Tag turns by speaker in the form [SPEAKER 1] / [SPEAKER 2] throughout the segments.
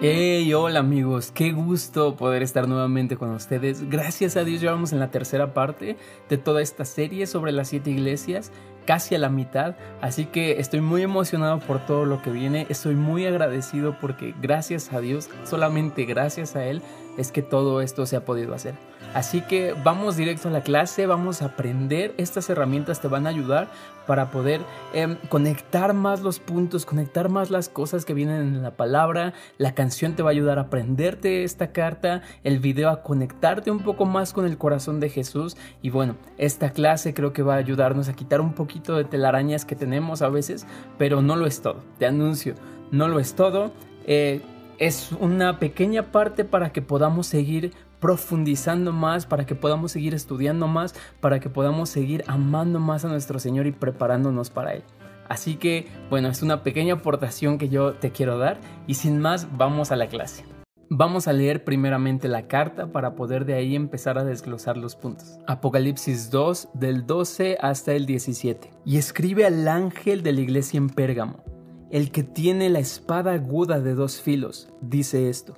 [SPEAKER 1] Hey, hola amigos, qué gusto poder estar nuevamente con ustedes. Gracias a Dios vamos en la tercera parte de toda esta serie sobre las siete iglesias, casi a la mitad, así que estoy muy emocionado por todo lo que viene, estoy muy agradecido porque gracias a Dios, solamente gracias a Él, es que todo esto se ha podido hacer. Así que vamos directo a la clase, vamos a aprender. Estas herramientas te van a ayudar para poder em, conectar más los puntos, conectar más las cosas que vienen en la palabra. La canción te va a ayudar a aprenderte esta carta, el video a conectarte un poco más con el corazón de Jesús. Y bueno, esta clase creo que va a ayudarnos a quitar un poquito de telarañas que tenemos a veces, pero no lo es todo. Te anuncio, no lo es todo. Eh, es una pequeña parte para que podamos seguir profundizando más, para que podamos seguir estudiando más, para que podamos seguir amando más a nuestro Señor y preparándonos para Él. Así que, bueno, es una pequeña aportación que yo te quiero dar y sin más, vamos a la clase. Vamos a leer primeramente la carta para poder de ahí empezar a desglosar los puntos. Apocalipsis 2 del 12 hasta el 17. Y escribe al ángel de la iglesia en Pérgamo, el que tiene la espada aguda de dos filos, dice esto.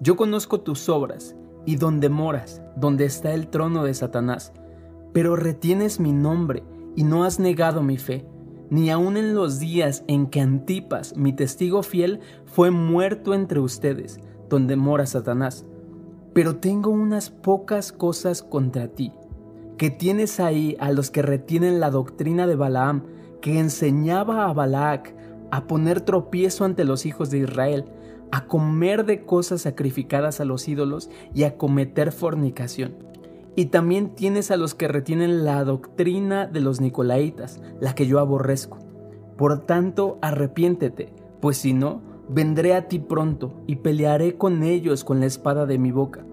[SPEAKER 1] Yo conozco tus obras y donde moras, donde está el trono de Satanás. Pero retienes mi nombre y no has negado mi fe, ni aun en los días en que Antipas, mi testigo fiel, fue muerto entre ustedes, donde mora Satanás. Pero tengo unas pocas cosas contra ti, que tienes ahí a los que retienen la doctrina de Balaam, que enseñaba a Balac a poner tropiezo ante los hijos de Israel, a comer de cosas sacrificadas a los ídolos y a cometer fornicación. Y también tienes a los que retienen la doctrina de los nicolaitas, la que yo aborrezco. Por tanto, arrepiéntete, pues si no, vendré a ti pronto y pelearé con ellos con la espada de mi boca.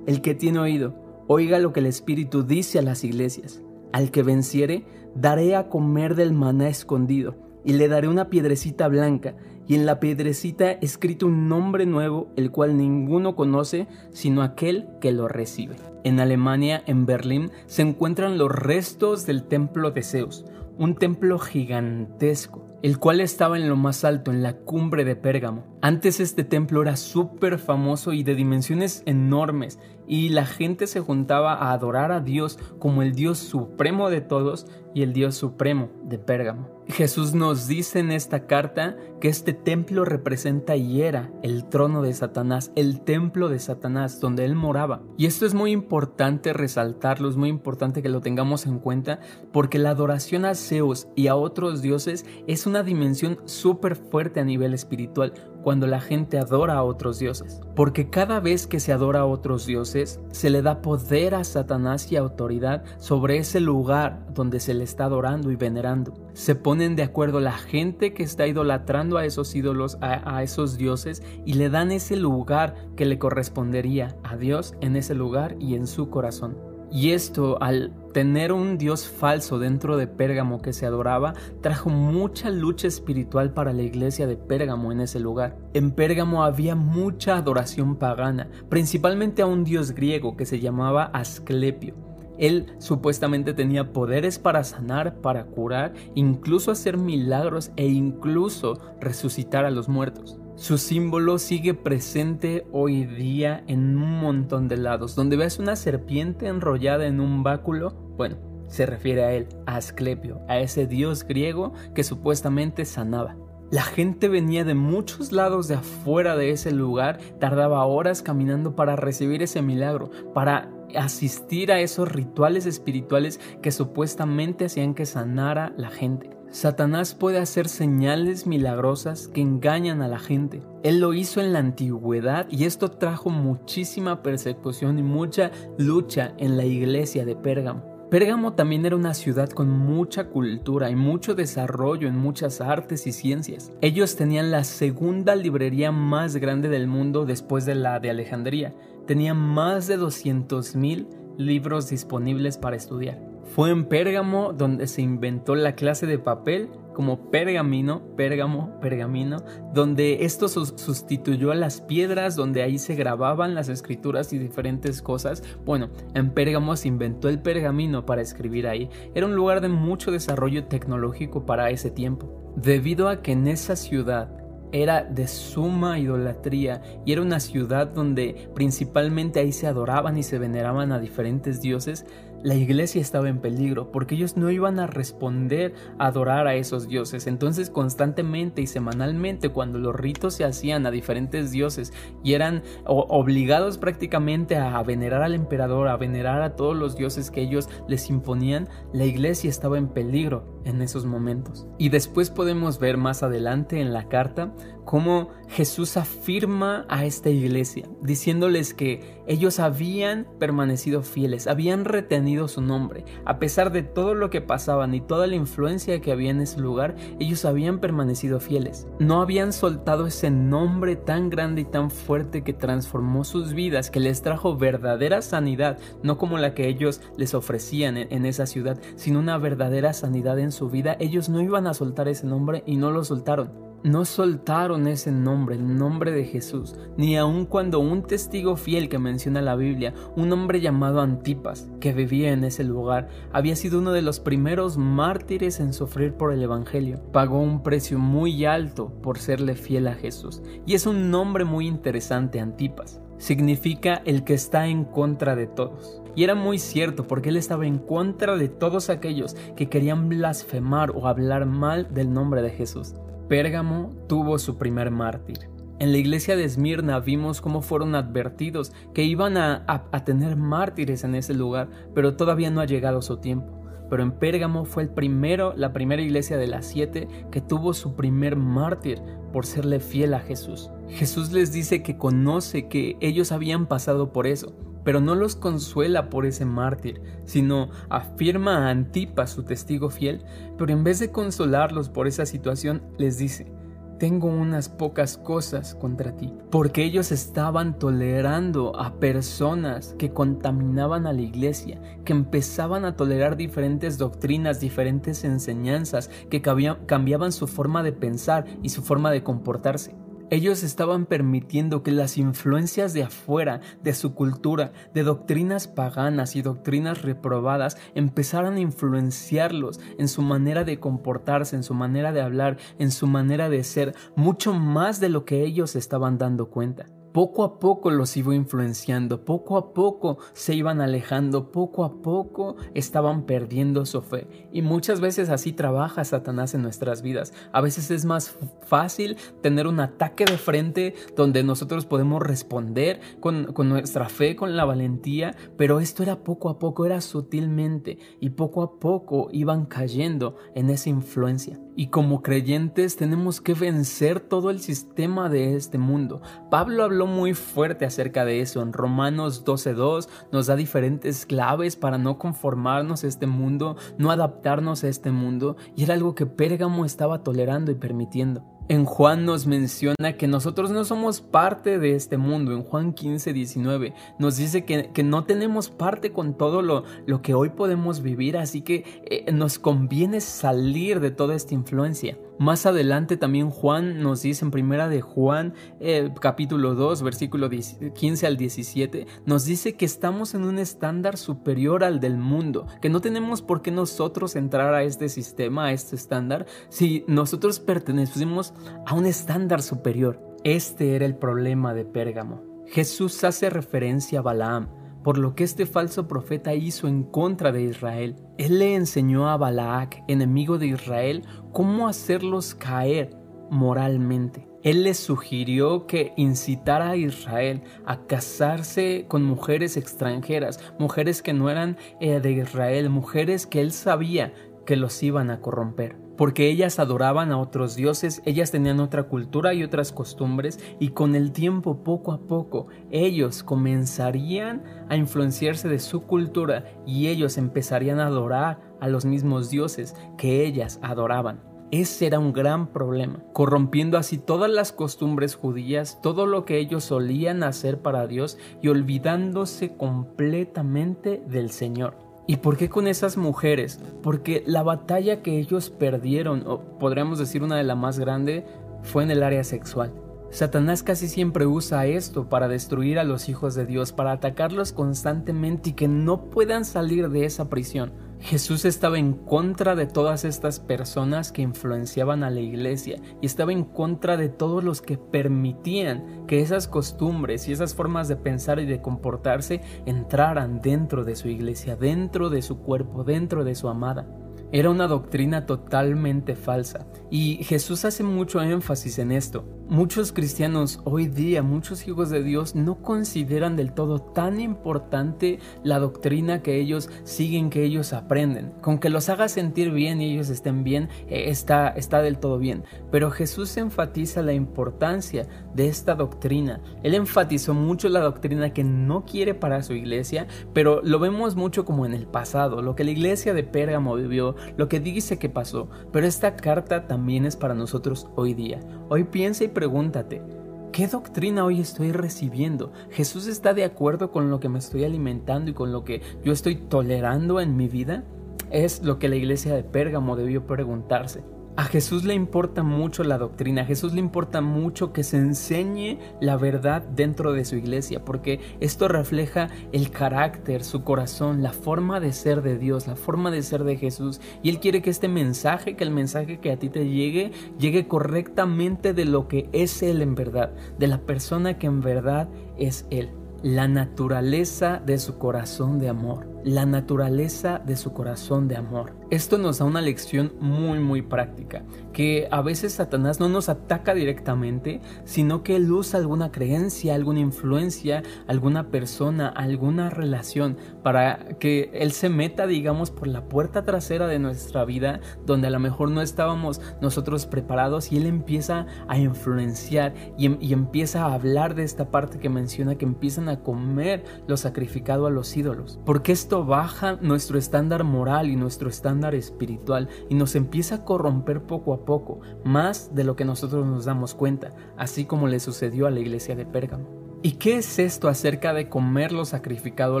[SPEAKER 1] El que tiene oído, oiga lo que el Espíritu dice a las iglesias. Al que venciere, daré a comer del maná escondido, y le daré una piedrecita blanca, y en la piedrecita escrito un nombre nuevo, el cual ninguno conoce sino aquel que lo recibe. En Alemania, en Berlín, se encuentran los restos del templo de Zeus, un templo gigantesco, el cual estaba en lo más alto, en la cumbre de Pérgamo. Antes este templo era súper famoso y de dimensiones enormes, y la gente se juntaba a adorar a Dios como el Dios supremo de todos y el Dios supremo de Pérgamo. Jesús nos dice en esta carta que este templo representa y era el trono de Satanás, el templo de Satanás donde él moraba. Y esto es muy importante resaltarlo, es muy importante que lo tengamos en cuenta porque la adoración a Zeus y a otros dioses es una dimensión súper fuerte a nivel espiritual cuando la gente adora a otros dioses. Porque cada vez que se adora a otros dioses, se le da poder a Satanás y autoridad sobre ese lugar donde se le está adorando y venerando. Se ponen de acuerdo la gente que está idolatrando a esos ídolos, a, esos dioses, y le dan ese lugar que le correspondería a Dios en ese lugar y en su corazón. Y esto, al tener un dios falso dentro de Pérgamo que se adoraba, trajo mucha lucha espiritual para la iglesia de Pérgamo en ese lugar. En Pérgamo había mucha adoración pagana, principalmente a un dios griego que se llamaba Asclepio. Él supuestamente tenía poderes para sanar, para curar, incluso hacer milagros e incluso resucitar a los muertos. Su símbolo sigue presente hoy día en un montón de lados. Donde veas una serpiente enrollada en un báculo, bueno, se refiere a él, a Asclepio, a ese dios griego que supuestamente sanaba. La gente venía de muchos lados de afuera de ese lugar, tardaba horas caminando para recibir ese milagro, para asistir a esos rituales espirituales que supuestamente hacían que sanara la gente. Satanás puede hacer señales milagrosas que engañan a la gente. Él lo hizo en la antigüedad y esto trajo muchísima persecución y mucha lucha en la iglesia de Pérgamo. Pérgamo también era una ciudad con mucha cultura y mucho desarrollo en muchas artes y ciencias. Ellos tenían la segunda librería más grande del mundo después de la de Alejandría. Tenían más de 200.000 libros disponibles para estudiar. Fue en Pérgamo donde se inventó la clase de papel como pergamino, pérgamo, pergamino, donde esto sustituyó a las piedras, donde ahí se grababan las escrituras y diferentes cosas. Bueno, en Pérgamo se inventó el pergamino para escribir ahí. Era un lugar de mucho desarrollo tecnológico para ese tiempo. Debido a que en esa ciudad era de suma idolatría y era una ciudad donde principalmente ahí se adoraban y se veneraban a diferentes dioses, la iglesia estaba en peligro porque ellos no iban a responder a adorar a esos dioses. Entonces constantemente y semanalmente cuando los ritos se hacían a diferentes dioses y eran obligados prácticamente a venerar al emperador, a venerar a todos los dioses que ellos les imponían, la iglesia estaba en peligro en esos momentos. Y después podemos ver más adelante en la carta cómo Jesús afirma a esta iglesia, diciéndoles que ellos habían permanecido fieles, habían retenido su nombre. A pesar de todo lo que pasaban y toda la influencia que había en ese lugar, ellos habían permanecido fieles. No habían soltado ese nombre tan grande y tan fuerte que transformó sus vidas, que les trajo verdadera sanidad, no como la que ellos les ofrecían en, esa ciudad, sino una verdadera sanidad en su vida. Ellos no iban a soltar ese nombre y no lo soltaron no soltaron ese nombre, el nombre de Jesús, ni aun cuando un testigo fiel que menciona la Biblia, un hombre llamado Antipas, que vivía en ese lugar, había sido uno de los primeros mártires en sufrir por el Evangelio. Pagó un precio muy alto por serle fiel a Jesús. Y es un nombre muy interesante, Antipas. Significa el que está en contra de todos. Y era muy cierto porque él estaba en contra de todos aquellos que querían blasfemar o hablar mal del nombre de Jesús. Pérgamo tuvo su primer mártir. En la iglesia de Esmirna vimos cómo fueron advertidos que iban a, tener mártires en ese lugar, pero todavía no ha llegado su tiempo. Pero en Pérgamo fue el primero, la primera iglesia de las siete que tuvo su primer mártir por serle fiel a Jesús. Jesús les dice que conoce que ellos habían pasado por eso, pero no los consuela por ese mártir, sino afirma a Antipas, su testigo fiel, pero en vez de consolarlos por esa situación, les dice, tengo unas pocas cosas contra ti, porque ellos estaban tolerando a personas que contaminaban a la iglesia, que empezaban a tolerar diferentes doctrinas, diferentes enseñanzas, que cambiaban su forma de pensar y su forma de comportarse. Ellos estaban permitiendo que las influencias de afuera, de su cultura, de doctrinas paganas y doctrinas reprobadas empezaran a influenciarlos en su manera de comportarse, en su manera de hablar, en su manera de ser, mucho más de lo que ellos estaban dando cuenta poco a poco los iba influenciando, poco a poco se iban alejando, poco a poco estaban perdiendo su fe. Y muchas veces así trabaja Satanás en nuestras vidas. A veces es más fácil tener un ataque de frente donde nosotros podemos responder con, con nuestra fe, con la valentía, pero esto era poco a poco, era sutilmente y poco a poco iban cayendo en esa influencia. Y como creyentes tenemos que vencer todo el sistema de este mundo. Pablo habló muy fuerte acerca de eso. En Romanos 12.2 nos da diferentes claves para no conformarnos a este mundo, no adaptarnos a este mundo. Y era algo que Pérgamo estaba tolerando y permitiendo. En Juan nos menciona que nosotros no somos parte de este mundo. En Juan 15, 19 nos dice que, no tenemos parte con todo lo, lo, que hoy podemos vivir, así que eh, nos conviene salir de toda esta influencia. Más adelante también Juan nos dice en primera de Juan eh, capítulo 2 versículo 15 al 17 nos dice que estamos en un estándar superior al del mundo, que no tenemos por qué nosotros entrar a este sistema, a este estándar, si nosotros pertenecemos a un estándar superior. Este era el problema de Pérgamo. Jesús hace referencia a Balaam, por lo que este falso profeta hizo en contra de Israel. Él le enseñó a Balaak, enemigo de Israel, cómo hacerlos caer moralmente. Él le sugirió que incitara a Israel a casarse con mujeres extranjeras, mujeres que no eran eh, de Israel, mujeres que él sabía que los iban a corromper porque ellas adoraban a otros dioses, ellas tenían otra cultura y otras costumbres, y con el tiempo, poco a poco, ellos comenzarían a influenciarse de su cultura y ellos empezarían a adorar a los mismos dioses que ellas adoraban. Ese era un gran problema, corrompiendo así todas las costumbres judías, todo lo que ellos solían hacer para Dios y olvidándose completamente del Señor. ¿Y por qué con esas mujeres? Porque la batalla que ellos perdieron, o podríamos decir una de las más grandes, fue en el área sexual. Satanás casi siempre usa esto para destruir a los hijos de Dios, para atacarlos constantemente y que no puedan salir de esa prisión. Jesús estaba en contra de todas estas personas que influenciaban a la iglesia y estaba en contra de todos los que permitían que esas costumbres y esas formas de pensar y de comportarse entraran dentro de su iglesia, dentro de su cuerpo, dentro de su amada. Era una doctrina totalmente falsa y Jesús hace mucho énfasis en esto. Muchos cristianos hoy día, muchos hijos de Dios, no consideran del todo tan importante la doctrina que ellos siguen, que ellos aprenden. Con que los haga sentir bien y ellos estén bien, eh, está, está del todo bien. Pero Jesús enfatiza la importancia de esta doctrina. Él enfatizó mucho la doctrina que no quiere para su iglesia, pero lo vemos mucho como en el pasado, lo que la iglesia de Pérgamo vivió, lo que dice que pasó. Pero esta carta también es para nosotros hoy día. Hoy piensa y pregúntate, ¿qué doctrina hoy estoy recibiendo? ¿Jesús está de acuerdo con lo que me estoy alimentando y con lo que yo estoy tolerando en mi vida? Es lo que la iglesia de Pérgamo debió preguntarse. A Jesús le importa mucho la doctrina, a Jesús le importa mucho que se enseñe la verdad dentro de su iglesia, porque esto refleja el carácter, su corazón, la forma de ser de Dios, la forma de ser de Jesús. Y Él quiere que este mensaje, que el mensaje que a ti te llegue, llegue correctamente de lo que es Él en verdad, de la persona que en verdad es Él la naturaleza de su corazón de amor, la naturaleza de su corazón de amor. Esto nos da una lección muy muy práctica, que a veces Satanás no nos ataca directamente, sino que él usa alguna creencia, alguna influencia, alguna persona, alguna relación para que él se meta, digamos, por la puerta trasera de nuestra vida, donde a lo mejor no estábamos nosotros preparados y él empieza a influenciar y, em, y empieza a hablar de esta parte que menciona que empiezan a comer lo sacrificado a los ídolos, porque esto baja nuestro estándar moral y nuestro estándar espiritual y nos empieza a corromper poco a poco, más de lo que nosotros nos damos cuenta, así como le sucedió a la iglesia de Pérgamo. ¿Y qué es esto acerca de comer lo sacrificado a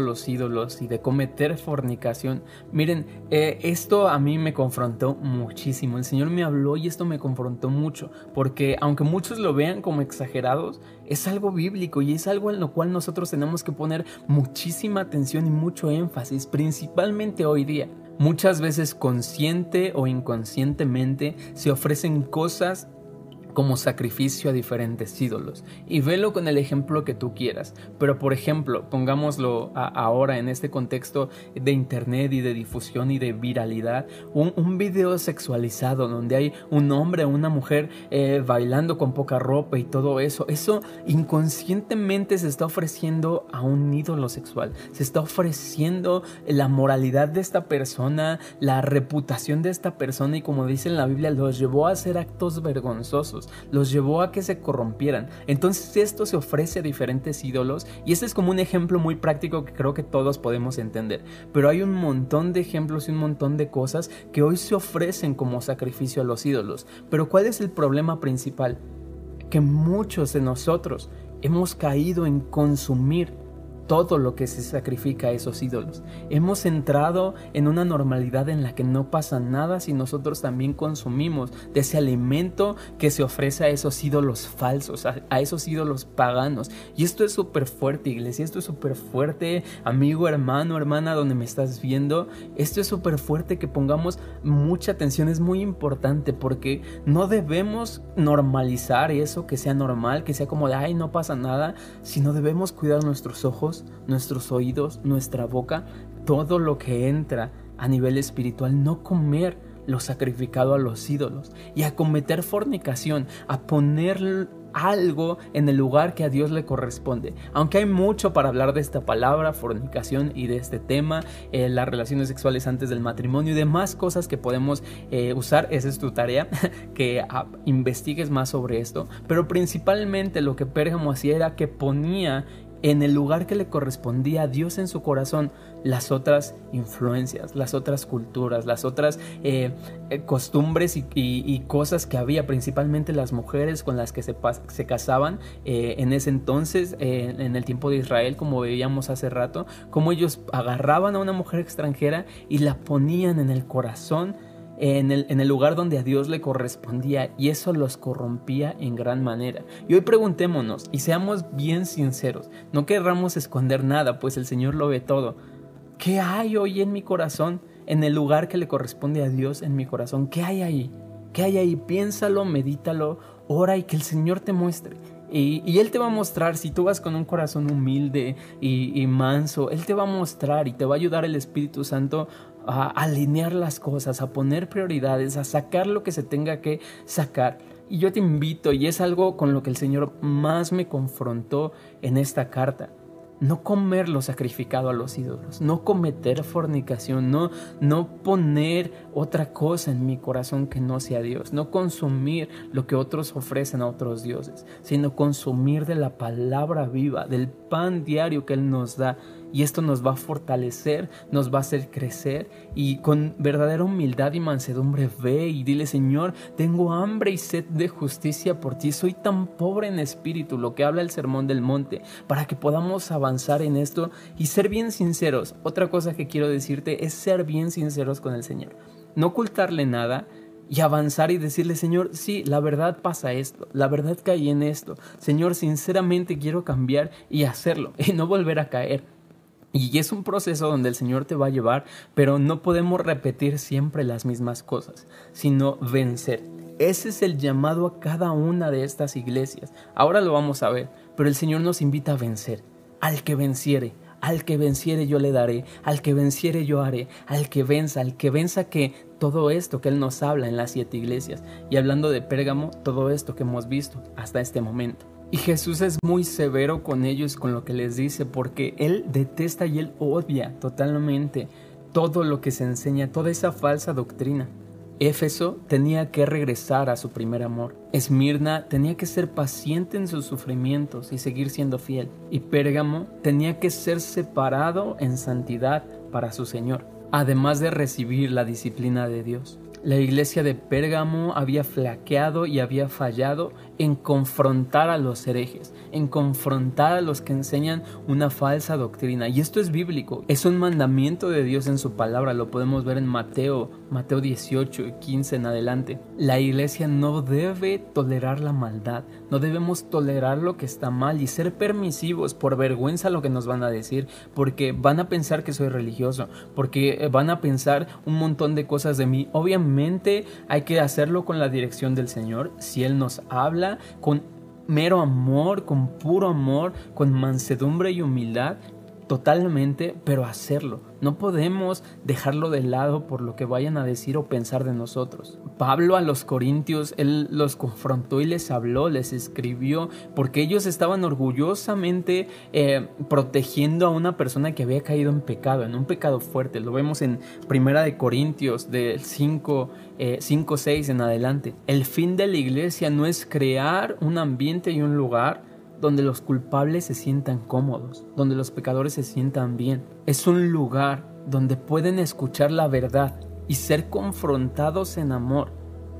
[SPEAKER 1] los ídolos y de cometer fornicación? Miren, eh, esto a mí me confrontó muchísimo. El Señor me habló y esto me confrontó mucho, porque aunque muchos lo vean como exagerados, es algo bíblico y es algo en lo cual nosotros tenemos que poner muchísima atención y mucho énfasis, principalmente hoy día. Muchas veces consciente o inconscientemente se ofrecen cosas como sacrificio a diferentes ídolos. Y velo con el ejemplo que tú quieras. Pero por ejemplo, pongámoslo ahora en este contexto de internet y de difusión y de viralidad, un, video sexualizado donde hay un hombre o una mujer eh, bailando con poca ropa y todo eso. Eso inconscientemente se está ofreciendo a un ídolo sexual. Se está ofreciendo la moralidad de esta persona, la reputación de esta persona y como dice en la Biblia, los llevó a hacer actos vergonzosos los llevó a que se corrompieran. Entonces esto se ofrece a diferentes ídolos y este es como un ejemplo muy práctico que creo que todos podemos entender. Pero hay un montón de ejemplos y un montón de cosas que hoy se ofrecen como sacrificio a los ídolos. Pero ¿cuál es el problema principal? Que muchos de nosotros hemos caído en consumir todo lo que se sacrifica a esos ídolos. Hemos entrado en una normalidad en la que no pasa nada si nosotros también consumimos de ese alimento que se ofrece a esos ídolos falsos, a, esos ídolos paganos. Y esto es súper fuerte, iglesia, esto es súper fuerte, amigo, hermano, hermana, donde me estás viendo. Esto es súper fuerte que pongamos mucha atención, es muy importante porque no debemos normalizar eso, que sea normal, que sea como de, ay, no pasa nada, sino debemos cuidar nuestros ojos nuestros oídos, nuestra boca, todo lo que entra a nivel espiritual, no comer lo sacrificado a los ídolos y a cometer fornicación, a poner algo en el lugar que a Dios le corresponde. Aunque hay mucho para hablar de esta palabra, fornicación y de este tema, eh, las relaciones sexuales antes del matrimonio y demás cosas que podemos eh, usar, esa es tu tarea, que ah, investigues más sobre esto. Pero principalmente lo que Pérgamo hacía era que ponía en el lugar que le correspondía a Dios en su corazón las otras influencias, las otras culturas, las otras eh, eh, costumbres y, cosas que había, principalmente las mujeres con las que se, se casaban eh, en ese entonces, en el tiempo de Israel, como veíamos hace rato, como ellos agarraban a una mujer extranjera y la ponían en el corazón en el, lugar donde a Dios le correspondía y eso los corrompía en gran manera. Y hoy preguntémonos y seamos bien sinceros, no querramos esconder nada, pues el Señor lo ve todo. ¿Qué hay hoy en mi corazón? en el lugar que le corresponde a Dios en mi corazón. ¿Qué hay ahí? ¿Qué hay ahí? Piénsalo, medítalo, ora y que el Señor te muestre. Y, Él te va a mostrar, si tú vas con un corazón humilde y, y, manso, Él te va a mostrar y te va a ayudar el Espíritu Santo a alinear las cosas, a poner prioridades, a sacar lo que se tenga que sacar. Y yo te invito, y es algo con lo que el Señor más me confrontó en esta carta no comer lo sacrificado a los ídolos, no cometer fornicación, no, no poner otra cosa en mi corazón que no sea Dios, no consumir lo que otros ofrecen a otros dioses, sino consumir de la palabra viva, del pan diario que Él nos da y esto nos va a fortalecer, nos va a hacer crecer y con verdadera humildad y mansedumbre ve y dile Señor, tengo hambre y sed de justicia por ti, soy tan pobre en espíritu, lo que habla el Sermón del Monte, para que podamos avanzar en esto y ser bien sinceros. Otra cosa que quiero decirte es ser bien sinceros con el Señor, no ocultarle nada, y avanzar y decirle, Señor, sí, la verdad pasa esto, la verdad caí en esto, Señor, sinceramente quiero cambiar y hacerlo y no volver a caer. Y es un proceso donde el Señor te va a llevar, pero no podemos repetir siempre las mismas cosas, sino vencer. Ese es el llamado a cada una de estas iglesias. Ahora lo vamos a ver, pero el Señor nos invita a vencer. Al que venciere, al que venciere yo le daré, al que venciere yo haré, al que venza, al que venza que todo esto que Él nos habla en las siete iglesias. Y hablando de Pérgamo, todo esto que hemos visto hasta este momento. Y Jesús es muy severo con ellos, con lo que les dice, porque Él detesta y Él odia totalmente todo lo que se enseña, toda esa falsa doctrina. Éfeso tenía que regresar a su primer amor. Esmirna tenía que ser paciente en sus sufrimientos y seguir siendo fiel. Y Pérgamo tenía que ser separado en santidad para su Señor, además de recibir la disciplina de Dios. La iglesia de Pérgamo había flaqueado y había fallado en confrontar a los herejes, en confrontar a los que enseñan una falsa doctrina. Y esto es bíblico, es un mandamiento de Dios en su palabra, lo podemos ver en Mateo, Mateo 18 y 15 en adelante. La iglesia no debe tolerar la maldad, no debemos tolerar lo que está mal y ser permisivos por vergüenza lo que nos van a decir, porque van a pensar que soy religioso, porque van a pensar un montón de cosas de mí. Obviamente hay que hacerlo con la dirección del Señor, si Él nos habla con mero amor, con puro amor, con mansedumbre y humildad, totalmente, pero hacerlo. No podemos dejarlo de lado por lo que vayan a decir o pensar de nosotros. Pablo a los corintios, él los confrontó y les habló, les escribió, porque ellos estaban orgullosamente eh, protegiendo a una persona que había caído en pecado, en un pecado fuerte. Lo vemos en Primera de Corintios, del 5, 5, 6 en adelante. El fin de la iglesia no es crear un ambiente y un lugar donde los culpables se sientan cómodos, donde los pecadores se sientan bien. Es un lugar donde pueden escuchar la verdad y ser confrontados en amor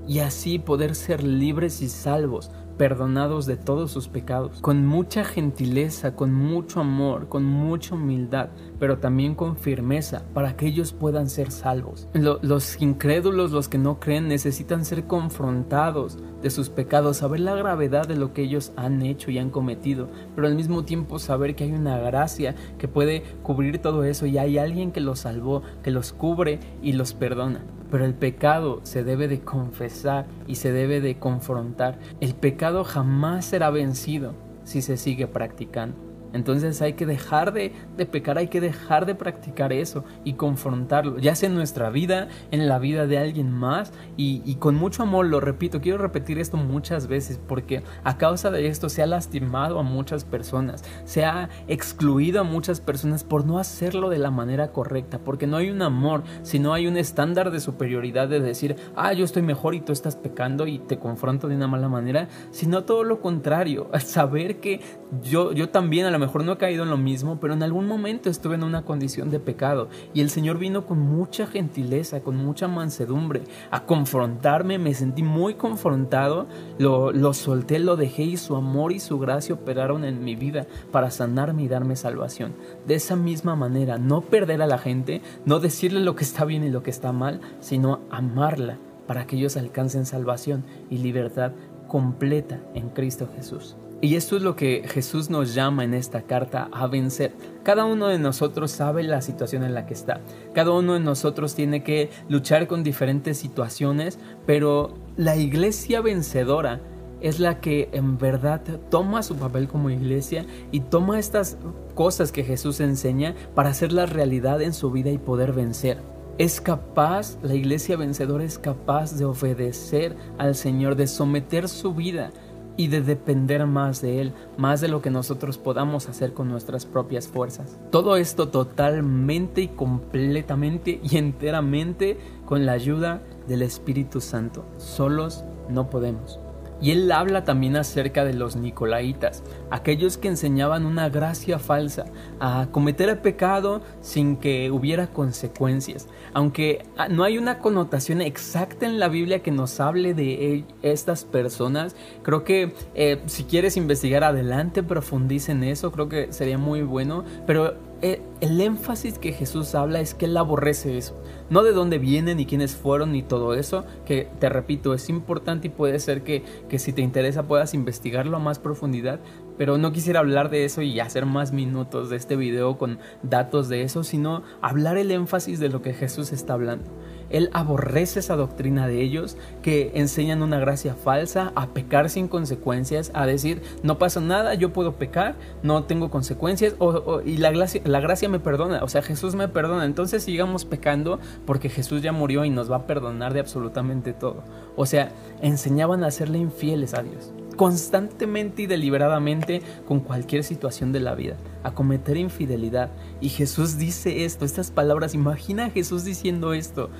[SPEAKER 1] y así poder ser libres y salvos perdonados de todos sus pecados, con mucha gentileza, con mucho amor, con mucha humildad, pero también con firmeza, para que ellos puedan ser salvos. los incrédulos, los que no creen, necesitan ser confrontados de sus pecados, saber la gravedad de lo que ellos han hecho y han cometido, pero al mismo tiempo saber que hay una gracia que puede cubrir todo eso y hay alguien que los salvó, que los cubre y los perdona. Pero el pecado se debe de confesar y se debe de confrontar. El pecado jamás será vencido si se sigue practicando. Entonces hay que dejar de, pecar, hay que dejar de practicar eso y confrontarlo, ya sea en nuestra vida, en la vida de alguien más y, con mucho amor, lo repito, quiero repetir esto muchas veces porque a causa de esto se ha lastimado a muchas personas, se ha excluido a muchas personas por no hacerlo de la manera correcta, porque no hay un amor, sino hay un estándar de superioridad de decir, ah, yo estoy mejor y tú estás pecando y te confronto de una mala manera, sino todo lo contrario, saber que yo, yo también a lo mejor no he caído en lo mismo, pero en algún momento estuve en una condición de pecado y el Señor vino con mucha gentileza, con mucha mansedumbre a confrontarme, me sentí muy confrontado, lo, lo solté, lo dejé y su amor y su gracia operaron en mi vida para sanarme y darme salvación. De esa misma manera, no perder a la gente, no decirle lo que está bien y lo que está mal, sino amarla para que ellos alcancen salvación y libertad completa en Cristo Jesús. Y esto es lo que Jesús nos llama en esta carta a vencer. Cada uno de nosotros sabe la situación en la que está. Cada uno de nosotros tiene que luchar con diferentes situaciones, pero la iglesia vencedora es la que en verdad toma su papel como iglesia y toma estas cosas que Jesús enseña para hacerlas realidad en su vida y poder vencer. Es capaz, la iglesia vencedora es capaz de obedecer al Señor, de someter su vida y de depender más de Él, más de lo que nosotros podamos hacer con nuestras propias fuerzas. Todo esto totalmente y completamente y enteramente con la ayuda del Espíritu Santo. Solos no podemos. Y él habla también acerca de los nicolaitas, aquellos que enseñaban una gracia falsa, a cometer el pecado sin que hubiera consecuencias. Aunque ah, no hay una connotación exacta en la Biblia que nos hable de estas personas, creo que eh, si quieres investigar adelante, profundice en eso, creo que sería muy bueno. Pero eh, el énfasis que Jesús habla es que él aborrece eso. No de dónde vienen ni quiénes fueron ni todo eso, que te repito, es importante y puede ser que, que si te interesa puedas investigarlo a más profundidad, pero no quisiera hablar de eso y hacer más minutos de este video con datos de eso, sino hablar el énfasis de lo que Jesús está hablando. Él aborrece esa doctrina de ellos que enseñan una gracia falsa, a pecar sin consecuencias, a decir, no pasa nada, yo puedo pecar, no tengo consecuencias, y la gracia, la gracia me perdona, o sea, Jesús me perdona, entonces sigamos pecando porque Jesús ya murió y nos va a perdonar de absolutamente todo. O sea, enseñaban a serle infieles a Dios constantemente y deliberadamente con cualquier situación de la vida, a cometer infidelidad. Y Jesús dice esto, estas palabras, imagina a Jesús diciendo esto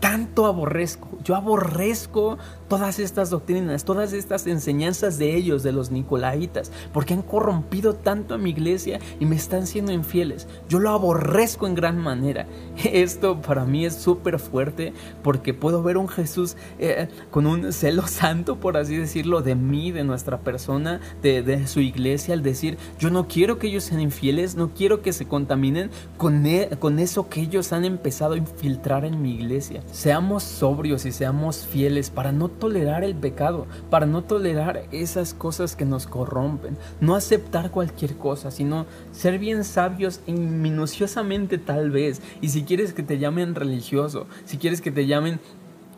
[SPEAKER 1] tanto aborrezco. Yo aborrezco todas estas doctrinas, todas estas enseñanzas de ellos, de los nicolaitas, porque han corrompido tanto a mi iglesia y me están siendo infieles. Yo lo aborrezco en gran manera. Esto para mí es súper fuerte porque puedo ver un Jesús eh, con un celo santo, por así decirlo, de mí, de nuestra persona, de, su iglesia, al decir, yo no quiero que ellos sean infieles, no quiero que se contaminen con, e, con eso que ellos han empezado a infiltrar en mi iglesia. Seamos sobrios y seamos fieles para no tolerar el pecado, para no tolerar esas cosas que nos corrompen, no aceptar cualquier cosa, sino ser bien sabios y minuciosamente tal vez. Y si quieres que te llamen religioso, si quieres que te llamen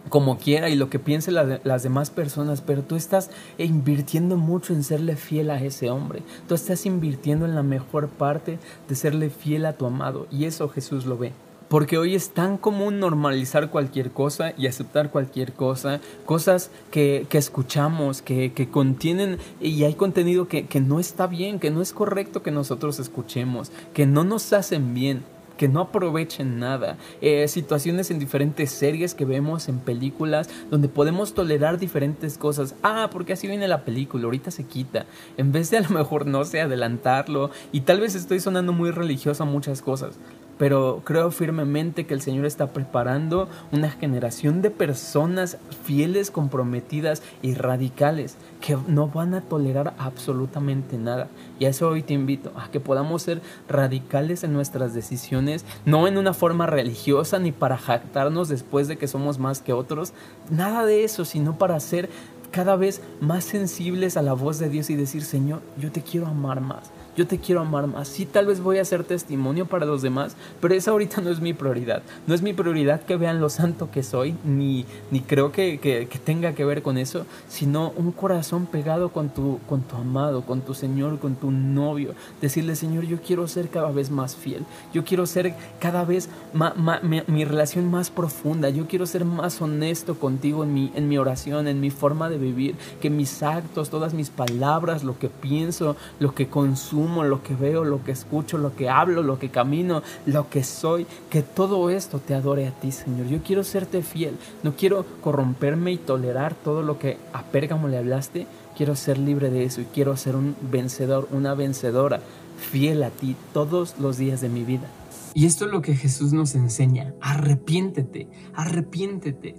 [SPEAKER 1] como quiera y lo que piensen las demás personas, pero tú estás invirtiendo mucho en serle fiel a ese hombre. Tú estás invirtiendo en la mejor parte de serle fiel a tu amado y eso Jesús lo ve. Porque hoy es tan común normalizar cualquier cosa y aceptar cualquier cosa, cosas que, escuchamos, que, contienen y hay contenido que, no está bien, que no es correcto que nosotros escuchemos, que no nos hacen bien que no aprovechen nada, eh, situaciones en diferentes series que vemos en películas donde podemos tolerar diferentes cosas. Ah, porque así viene la película, ahorita se quita. En vez de a lo mejor no sé, adelantarlo y tal vez estoy sonando muy religioso a muchas cosas pero creo firmemente que el Señor está preparando una generación de personas fieles, comprometidas y radicales que no van a tolerar absolutamente nada. Y a eso hoy te invito, a que podamos ser radicales en nuestras decisiones, no en una forma religiosa ni para jactarnos después de que somos más que otros, nada de eso, sino para ser cada vez más sensibles a la voz de Dios y decir, Señor, yo te quiero amar más yo te quiero amar más. Sí, tal vez voy a ser testimonio para los demás, pero esa ahorita no es mi prioridad. No es mi prioridad que vean lo santo que soy, ni, ni creo que, que, tenga que ver con eso, sino un corazón pegado con tu, con tu amado, con tu Señor, con tu novio. Decirle, Señor, yo quiero ser cada vez más fiel. Yo quiero ser cada vez más, mi, relación más profunda. Yo quiero ser más honesto contigo en mi, en mi oración, en mi forma de vivir. Que mis actos, todas mis palabras, lo que pienso, lo que consumo, lo que veo, lo que escucho, lo que hablo, lo que camino, lo que soy, que todo esto te adore a ti, Señor. Yo quiero serte fiel, no quiero corromperme y tolerar todo lo que a Pérgamo le hablaste. Quiero ser libre de eso y quiero ser un vencedor, una vencedora, fiel a ti todos los días de mi vida. Y esto es lo que Jesús nos enseña. Arrepiéntete, arrepiéntete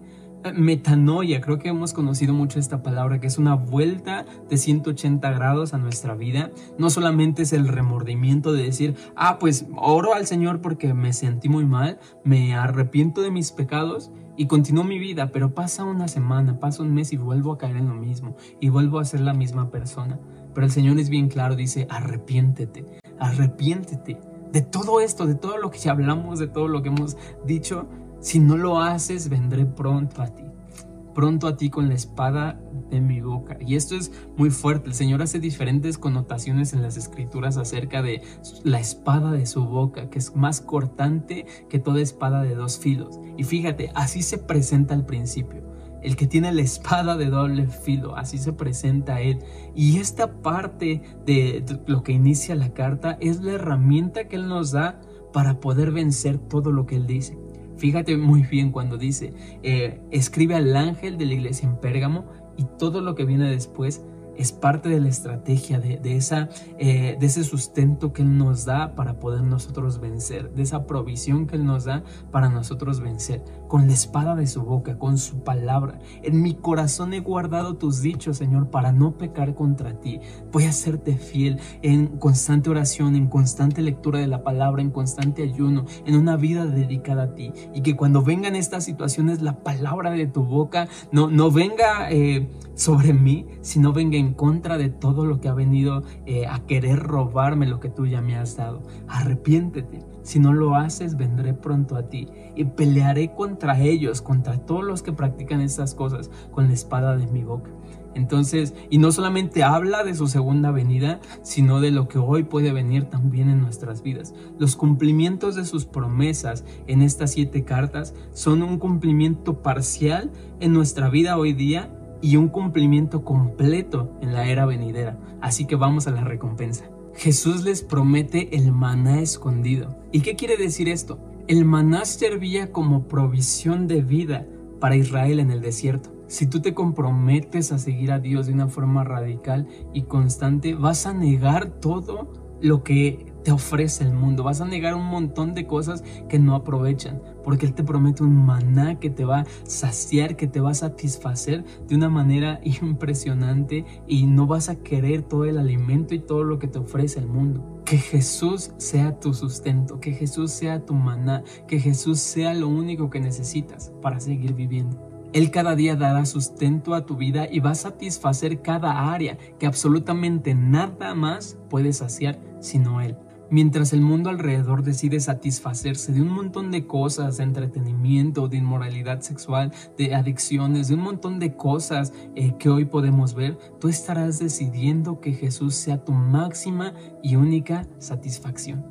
[SPEAKER 1] metanoia, creo que hemos conocido mucho esta palabra, que es una vuelta de 180 grados a nuestra vida. No solamente es el remordimiento de decir, ah, pues oro al Señor porque me sentí muy mal, me arrepiento de mis pecados y continúo mi vida, pero pasa una semana, pasa un mes y vuelvo a caer en lo mismo y vuelvo a ser la misma persona. Pero el Señor es bien claro, dice, arrepiéntete, arrepiéntete de todo esto, de todo lo que hablamos, de todo lo que hemos dicho. Si no lo haces, vendré pronto a ti pronto a ti con la espada de mi boca. Y esto es muy fuerte. El Señor hace diferentes connotaciones en las escrituras acerca de la espada de su boca, que es más cortante que toda espada de dos filos. Y fíjate, así se presenta al principio. El que tiene la espada de doble filo, así se presenta él. Y esta parte de lo que inicia la carta es la herramienta que él nos da para poder vencer todo lo que él dice. Fíjate muy bien cuando dice, eh, escribe al ángel de la iglesia en Pérgamo y todo lo que viene después es parte de la estrategia, de, esa, eh, de ese sustento que Él nos da para poder nosotros vencer, de esa provisión que Él nos da para nosotros vencer, con la espada de su boca, con su palabra. En mi corazón he guardado tus dichos, Señor, para no pecar contra ti. Voy a serte fiel en constante oración, en constante lectura de la palabra, en constante ayuno, en una vida dedicada a ti. Y que cuando vengan estas situaciones, la palabra de tu boca no, no venga eh, sobre mí, sino venga en contra de todo lo que ha venido eh, a querer robarme lo que tú ya me has dado. Arrepiéntete. Si no lo haces, vendré pronto a ti y pelearé contra ellos, contra todos los que practican estas cosas con la espada de mi boca. Entonces, y no solamente habla de su segunda venida, sino de lo que hoy puede venir también en nuestras vidas. Los cumplimientos de sus promesas en estas siete cartas son un cumplimiento parcial en nuestra vida hoy día y un cumplimiento completo en la era venidera. Así que vamos a la recompensa. Jesús les promete el maná escondido. ¿Y qué quiere decir esto? El maná servía como provisión de vida para Israel en el desierto. Si tú te comprometes a seguir a Dios de una forma radical y constante, vas a negar todo lo que te ofrece el mundo. Vas a negar un montón de cosas que no aprovechan, porque Él te promete un maná que te va a saciar, que te va a satisfacer de una manera impresionante y no vas a querer todo el alimento y todo lo que te ofrece el mundo. Que Jesús sea tu sustento, que Jesús sea tu maná, que Jesús sea lo único que necesitas para seguir viviendo. Él cada día dará sustento a tu vida y va a satisfacer cada área que absolutamente nada más puede saciar sino Él mientras el mundo alrededor decide satisfacerse de un montón de cosas, de entretenimiento, de inmoralidad sexual, de adicciones, de un montón de cosas eh, que hoy podemos ver, tú estarás decidiendo que Jesús sea tu máxima y única satisfacción.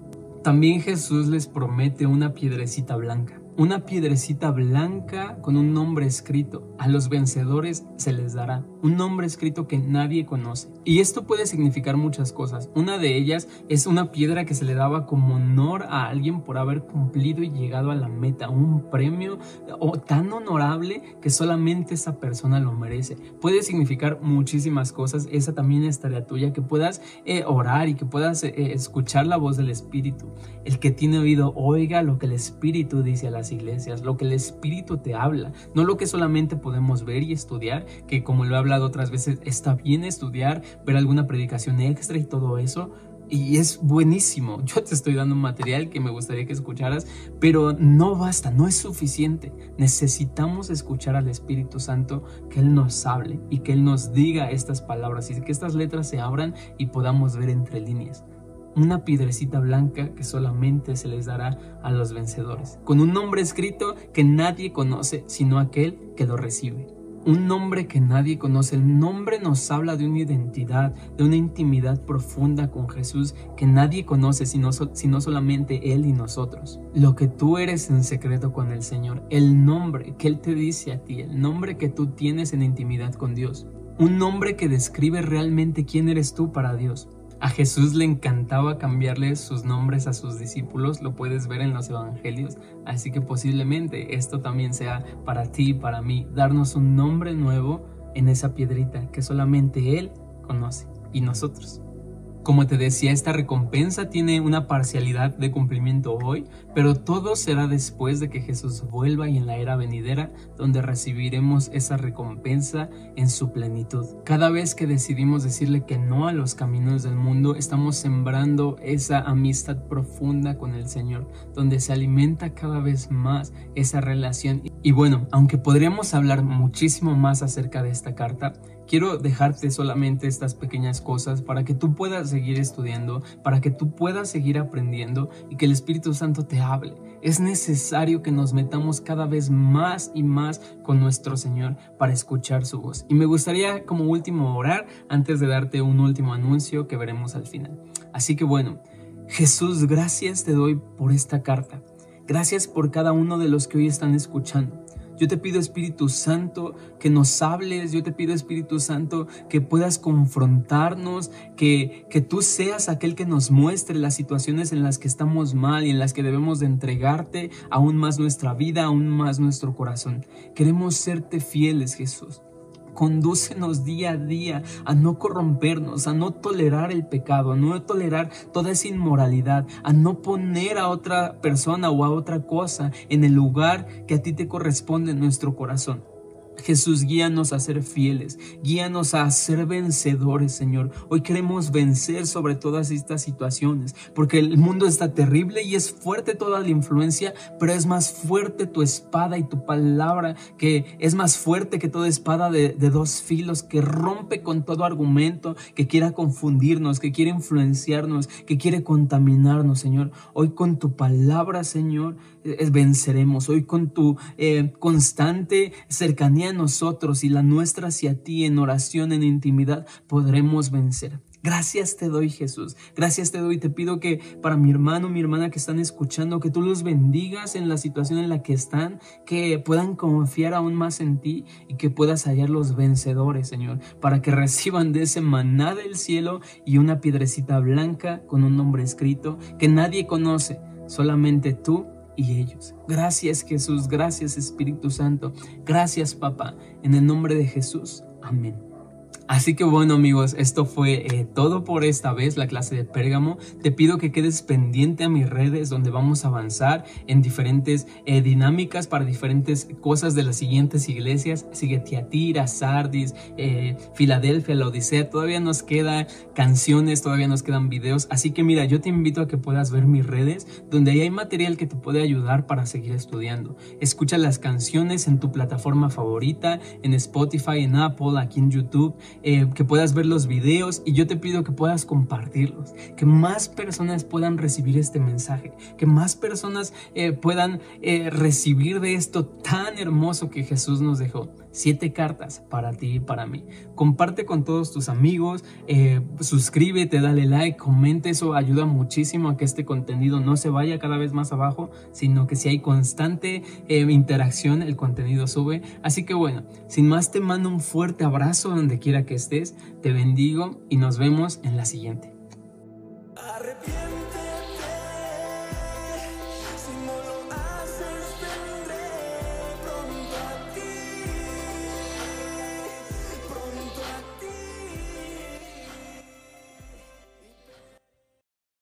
[SPEAKER 1] También Jesús les promete una piedrecita blanca una piedrecita blanca con un nombre escrito. A los vencedores se les dará un nombre escrito que nadie conoce. Y esto puede significar muchas cosas. Una de ellas es una piedra que se le daba como honor a alguien por haber cumplido y llegado a la meta, un premio o tan honorable que solamente esa persona lo merece. Puede significar muchísimas cosas. Esa también es tarea tuya, que puedas eh, orar y que puedas eh, escuchar la voz del Espíritu. El que tiene oído, oiga lo que el Espíritu dice a la iglesias, lo que el Espíritu te habla, no lo que solamente podemos ver y estudiar, que como lo he hablado otras veces, está bien estudiar, ver alguna predicación extra y todo eso, y es buenísimo. Yo te estoy dando un material que me gustaría que escucharas, pero no basta, no es suficiente. Necesitamos escuchar al Espíritu Santo que Él nos hable y que Él nos diga estas palabras y que estas letras se abran y podamos ver entre líneas una piedrecita blanca que solamente se les dará a los vencedores, con un nombre escrito que nadie conoce sino aquel que lo recibe. Un nombre que nadie conoce. El nombre nos habla de una identidad, de una intimidad profunda con Jesús que nadie conoce sino, sino solamente Él y nosotros. Lo que tú eres en secreto con el Señor, el nombre que Él te dice a ti, el nombre que tú tienes en intimidad con Dios. Un nombre que describe realmente quién eres tú para Dios. A Jesús le encantaba cambiarle sus nombres a sus discípulos, lo puedes ver en los evangelios, así que posiblemente esto también sea para ti para mí, darnos un nombre nuevo en esa piedrita que solamente Él conoce y nosotros. Como te decía, esta recompensa tiene una parcialidad de cumplimiento hoy, pero todo será después de que Jesús vuelva y en la era venidera, donde recibiremos esa recompensa en su plenitud. Cada vez que decidimos decirle que no a los caminos del mundo, estamos sembrando esa amistad profunda con el Señor, donde se alimenta cada vez más esa relación. Y bueno, aunque podríamos hablar muchísimo más acerca de esta carta, quiero dejarte solamente estas pequeñas cosas para que tú puedas seguir estudiando, para que tú puedas seguir aprendiendo y que el Espíritu Santo te hable. Es necesario que nos metamos cada vez más y más con nuestro Señor para escuchar su voz. Y me gustaría como último orar antes de darte un último anuncio que veremos al final. Así que bueno, Jesús, gracias te doy por esta carta. Gracias por cada uno de los que hoy están escuchando. Yo te pido Espíritu Santo que nos hables, yo te pido Espíritu Santo que puedas confrontarnos, que, que tú seas aquel que nos muestre las situaciones en las que estamos mal y en las que debemos de entregarte aún más nuestra vida, aún más nuestro corazón. Queremos serte fieles, Jesús. Condúcenos día a día a no corrompernos, a no tolerar el pecado, a no tolerar toda esa inmoralidad, a no poner a otra persona o a otra cosa en el lugar que a ti te corresponde en nuestro corazón. Jesús, guíanos a ser fieles, guíanos a ser vencedores, Señor. Hoy queremos vencer sobre todas estas situaciones, porque el mundo está terrible y es fuerte toda la influencia, pero es más fuerte tu espada y tu palabra, que es más fuerte que toda espada de, dos filos, que rompe con todo argumento, que quiera confundirnos, que quiere influenciarnos, que quiere contaminarnos, Señor. Hoy con tu palabra, Señor, venceremos. Hoy con tu eh, constante cercanía nosotros y la nuestra hacia ti en oración, en intimidad, podremos vencer. Gracias te doy Jesús, gracias te doy. Te pido que para mi hermano, mi hermana que están escuchando, que tú los bendigas en la situación en la que están, que puedan confiar aún más en ti y que puedas hallar los vencedores, Señor, para que reciban de ese maná del cielo y una piedrecita blanca con un nombre escrito que nadie conoce, solamente tú y ellos. Gracias Jesús, gracias Espíritu Santo, gracias Papá, en el nombre de Jesús. Amén. Así que bueno amigos, esto fue eh, todo por esta vez, la clase de Pérgamo. Te pido que quedes pendiente a mis redes donde vamos a avanzar en diferentes eh, dinámicas para diferentes cosas de las siguientes iglesias. Sigue Tiatira, Sardis, eh, Filadelfia, la Odisea. Todavía nos quedan canciones, todavía nos quedan videos. Así que mira, yo te invito a que puedas ver mis redes donde ahí hay material que te puede ayudar para seguir estudiando. Escucha las canciones en tu plataforma favorita, en Spotify, en Apple, aquí en YouTube. Eh, que puedas ver los videos y yo te pido que puedas compartirlos, que más personas puedan recibir este mensaje, que más personas eh, puedan eh, recibir de esto tan hermoso que Jesús nos dejó. Siete cartas para ti y para mí. Comparte con todos tus amigos, suscríbete, dale like, comenta, eso ayuda muchísimo a que este contenido no se vaya cada vez más abajo, sino que si hay constante interacción, el contenido sube. Así que bueno, sin más te mando un fuerte abrazo donde quiera que estés, te bendigo y nos vemos en la siguiente.